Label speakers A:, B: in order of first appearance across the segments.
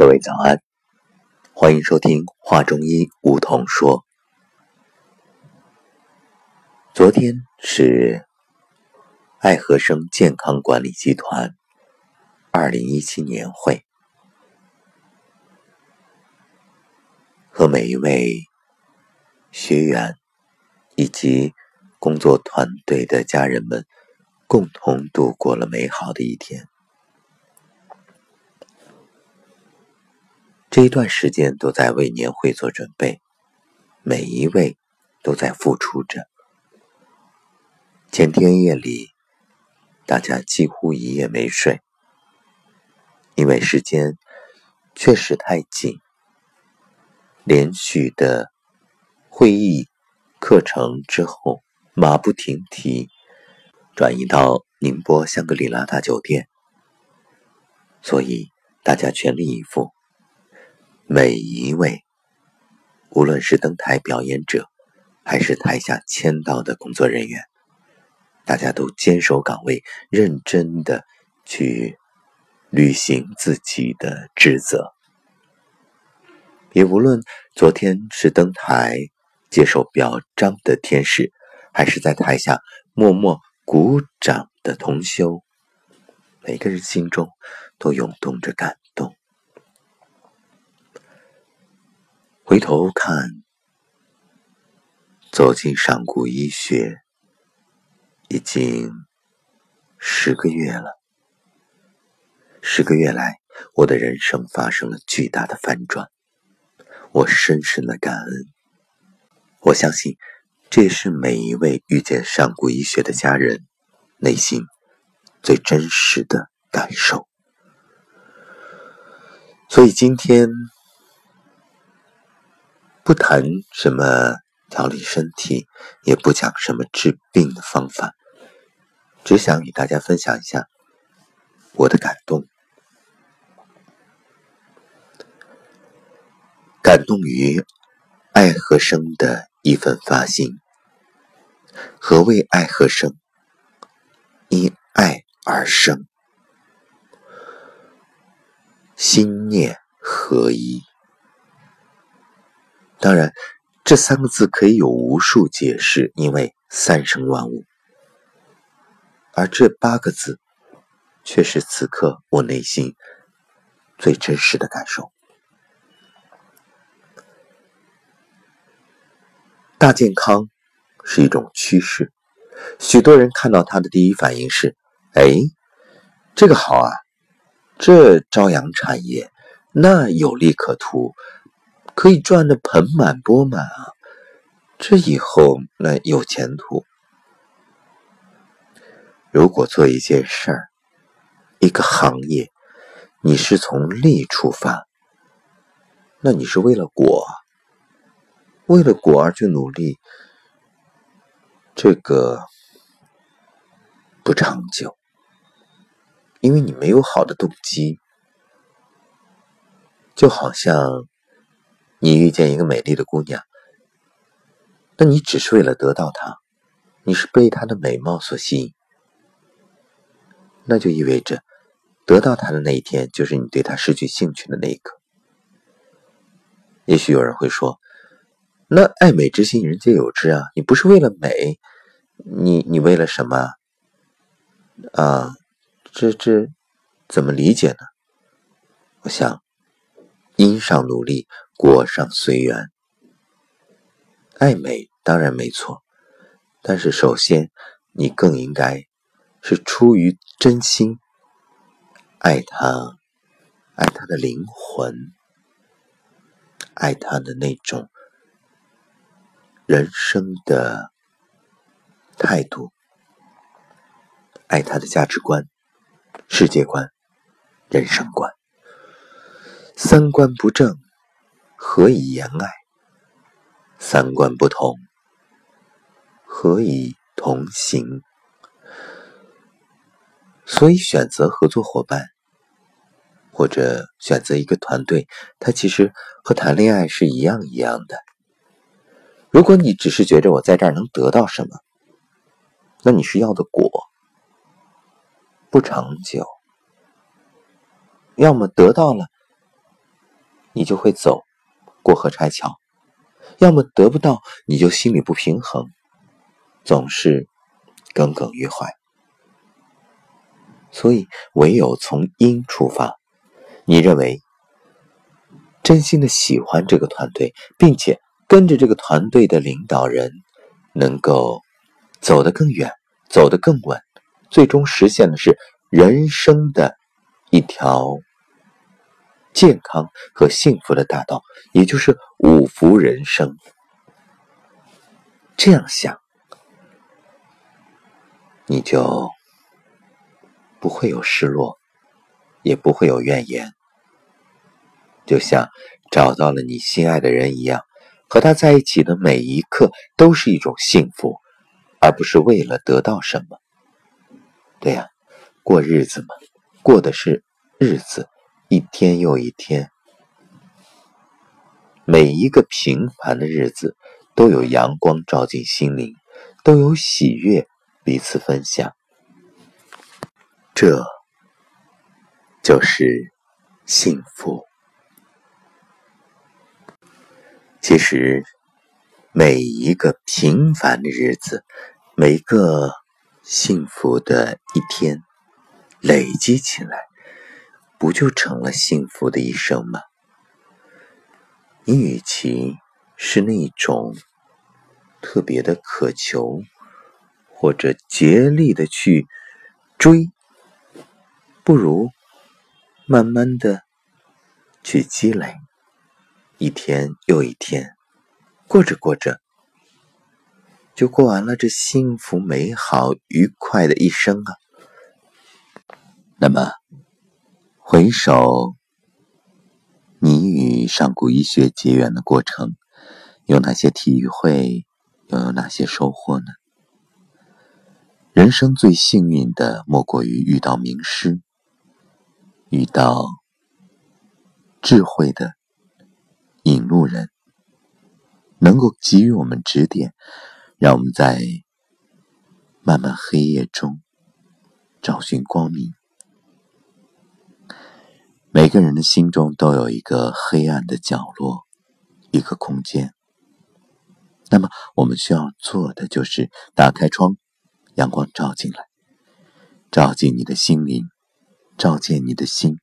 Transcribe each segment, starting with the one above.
A: 各位早安，欢迎收听华中医梧桐说。昨天是爱和生健康管理集团二零一七年会，和每一位学员以及工作团队的家人们共同度过了美好的一天。这一段时间都在为年会做准备，每一位都在付出着。前天夜里，大家几乎一夜没睡，因为时间确实太紧，连续的会议课程之后，马不停蹄转移到宁波香格里拉大酒店，所以大家全力以赴。每一位，无论是登台表演者，还是台下签到的工作人员，大家都坚守岗位，认真的去履行自己的职责。也无论昨天是登台接受表彰的天使，还是在台下默默鼓掌的同修，每个人心中都涌动着感动。回头看，走进上古医学已经十个月了。十个月来，我的人生发生了巨大的反转，我深深的感恩。我相信，这也是每一位遇见上古医学的家人内心最真实的感受。所以今天。不谈什么调理身体，也不讲什么治病的方法，只想与大家分享一下我的感动，感动于爱和生的一份发心。何谓爱和生？因爱而生，心念合一。当然，这三个字可以有无数解释，因为三生万物。而这八个字，却是此刻我内心最真实的感受。大健康是一种趋势，许多人看到它的第一反应是：哎，这个好啊，这朝阳产业，那有利可图。可以赚得盆满钵满啊！这以后那有前途。如果做一件事儿、一个行业，你是从利出发，那你是为了果，为了果而去努力，这个不长久，因为你没有好的动机，就好像。你遇见一个美丽的姑娘，那你只是为了得到她，你是被她的美貌所吸引，那就意味着得到她的那一天就是你对她失去兴趣的那一刻。也许有人会说：“那爱美之心，人皆有之啊！你不是为了美，你你为了什么啊？这这怎么理解呢？”我想，因上努力。果上随缘，爱美当然没错，但是首先你更应该是出于真心爱他，爱他的灵魂，爱他的那种人生的态度，爱他的价值观、世界观、人生观，三观不正。何以言爱？三观不同，何以同行？所以选择合作伙伴，或者选择一个团队，它其实和谈恋爱是一样一样的。如果你只是觉着我在这儿能得到什么，那你是要的果不长久。要么得到了，你就会走过河拆桥；要么得不到，你就心里不平衡，总是耿耿于怀。所以，唯有从因出发。你认为真心的喜欢这个团队，并且跟着这个团队的领导人，能够走得更远，走得更稳，最终实现的是人生的一条健康和幸福的大道，也就是五福人生。这样想，你就。不会有失落，也不会有怨言，就像找到了你心爱的人一样，和他在一起的每一刻都是一种幸福，而不是为了得到什么。对呀，过日子嘛，过的是日子，一天又一天，每一个平凡的日子都有阳光照进心灵，都有喜悦彼此分享。这就是幸福。其实，每一个平凡的日子，每个幸福的一天，累积起来，不就成了幸福的一生吗？你与其是那种特别的渴求，或者竭力的去追。不如慢慢的去积累，一天又一天，过着过着，就过完了这幸福、美好、愉快的一生啊。那么，回首你与上古医学结缘的过程，有哪些体会，又有哪些收获呢？人生最幸运的，莫过于遇到名师。遇到智慧的引路人，能够给予我们指点，让我们在漫漫黑夜中找寻光明。每个人的心中都有一个黑暗的角落，一个空间。那么，我们需要做的就是打开窗，阳光照进来，照进你的心灵。照见你的心，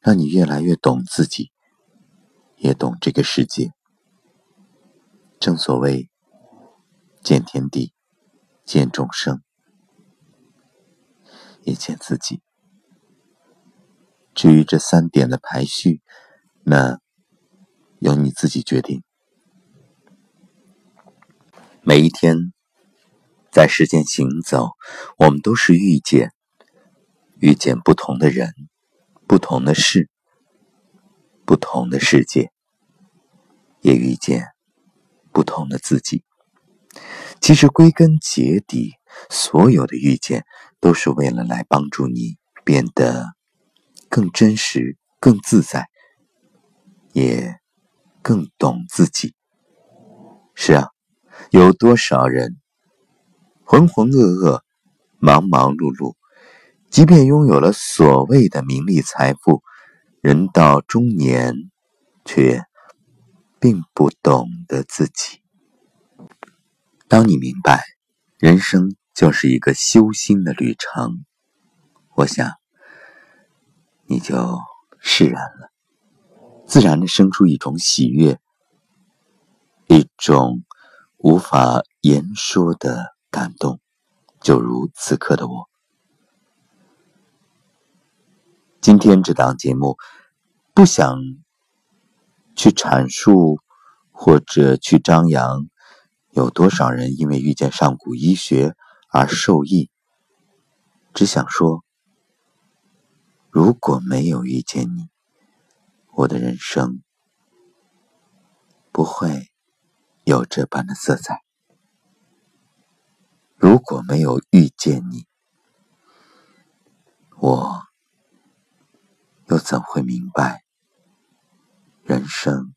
A: 让你越来越懂自己，也懂这个世界。正所谓见天地，见众生，也见自己。至于这三点的排序，那由你自己决定。每一天在世间行走，我们都是遇见。遇见不同的人，不同的事，不同的世界，也遇见不同的自己。其实归根结底，所有的遇见都是为了来帮助你变得更真实、更自在，也更懂自己。是啊，有多少人浑浑噩噩、忙忙碌碌。即便拥有了所谓的名利财富，人到中年，却并不懂得自己。当你明白人生就是一个修心的旅程，我想你就释然了，自然的生出一种喜悦，一种无法言说的感动，就如此刻的我。今天这档节目，不想去阐述或者去张扬有多少人因为遇见上古医学而受益，只想说，如果没有遇见你，我的人生不会有这般的色彩。如果没有遇见你，我。又怎会明白，人生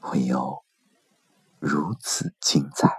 A: 会有如此精彩？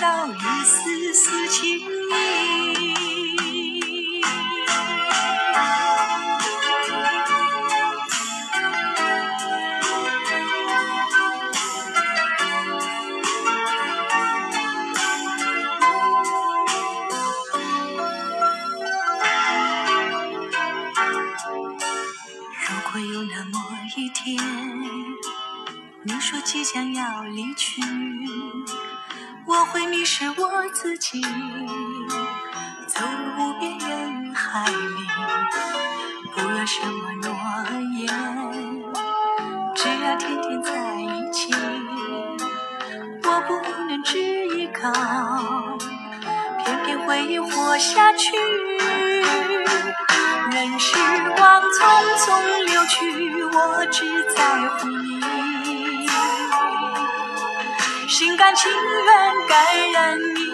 B: 到一丝丝情意。自己，走入无边人海里，不要什么诺言，只要天天在一起。我不能只依靠，偏偏回忆活下去。任时光匆匆流去，我只在乎你。心甘情愿感染你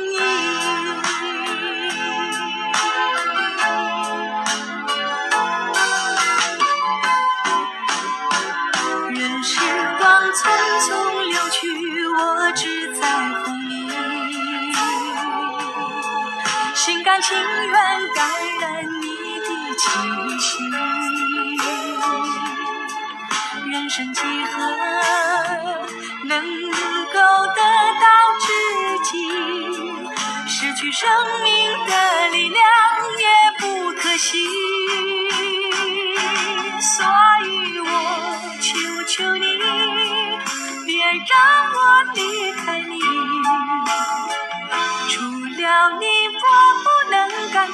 B: 情愿感染你的气息。人生几何？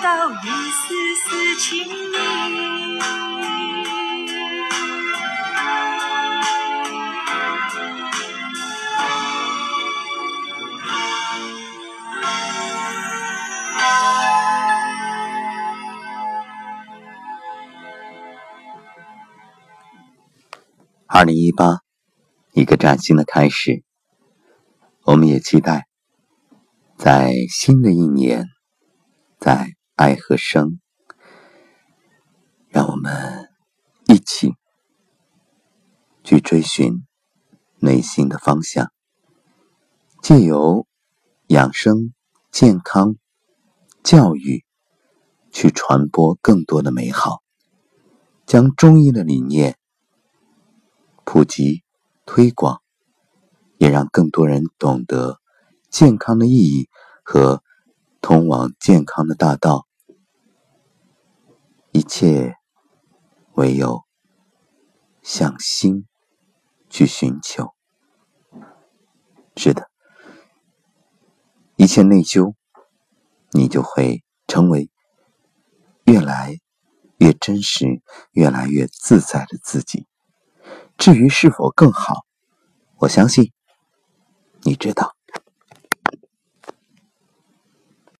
B: 到一丝丝情意。
A: 二零一八，一个崭新的开始。我们也期待，在新的一年，在爱和生，让我们一起去追寻内心的方向，借由养生、健康、教育，去传播更多的美好，将中医的理念。普及、推广，也让更多人懂得健康的意义和通往健康的大道。一切唯有向心去寻求。是的，一切内疚，你就会成为越来越真实、越来越自在的自己。至于是否更好，我相信你知道。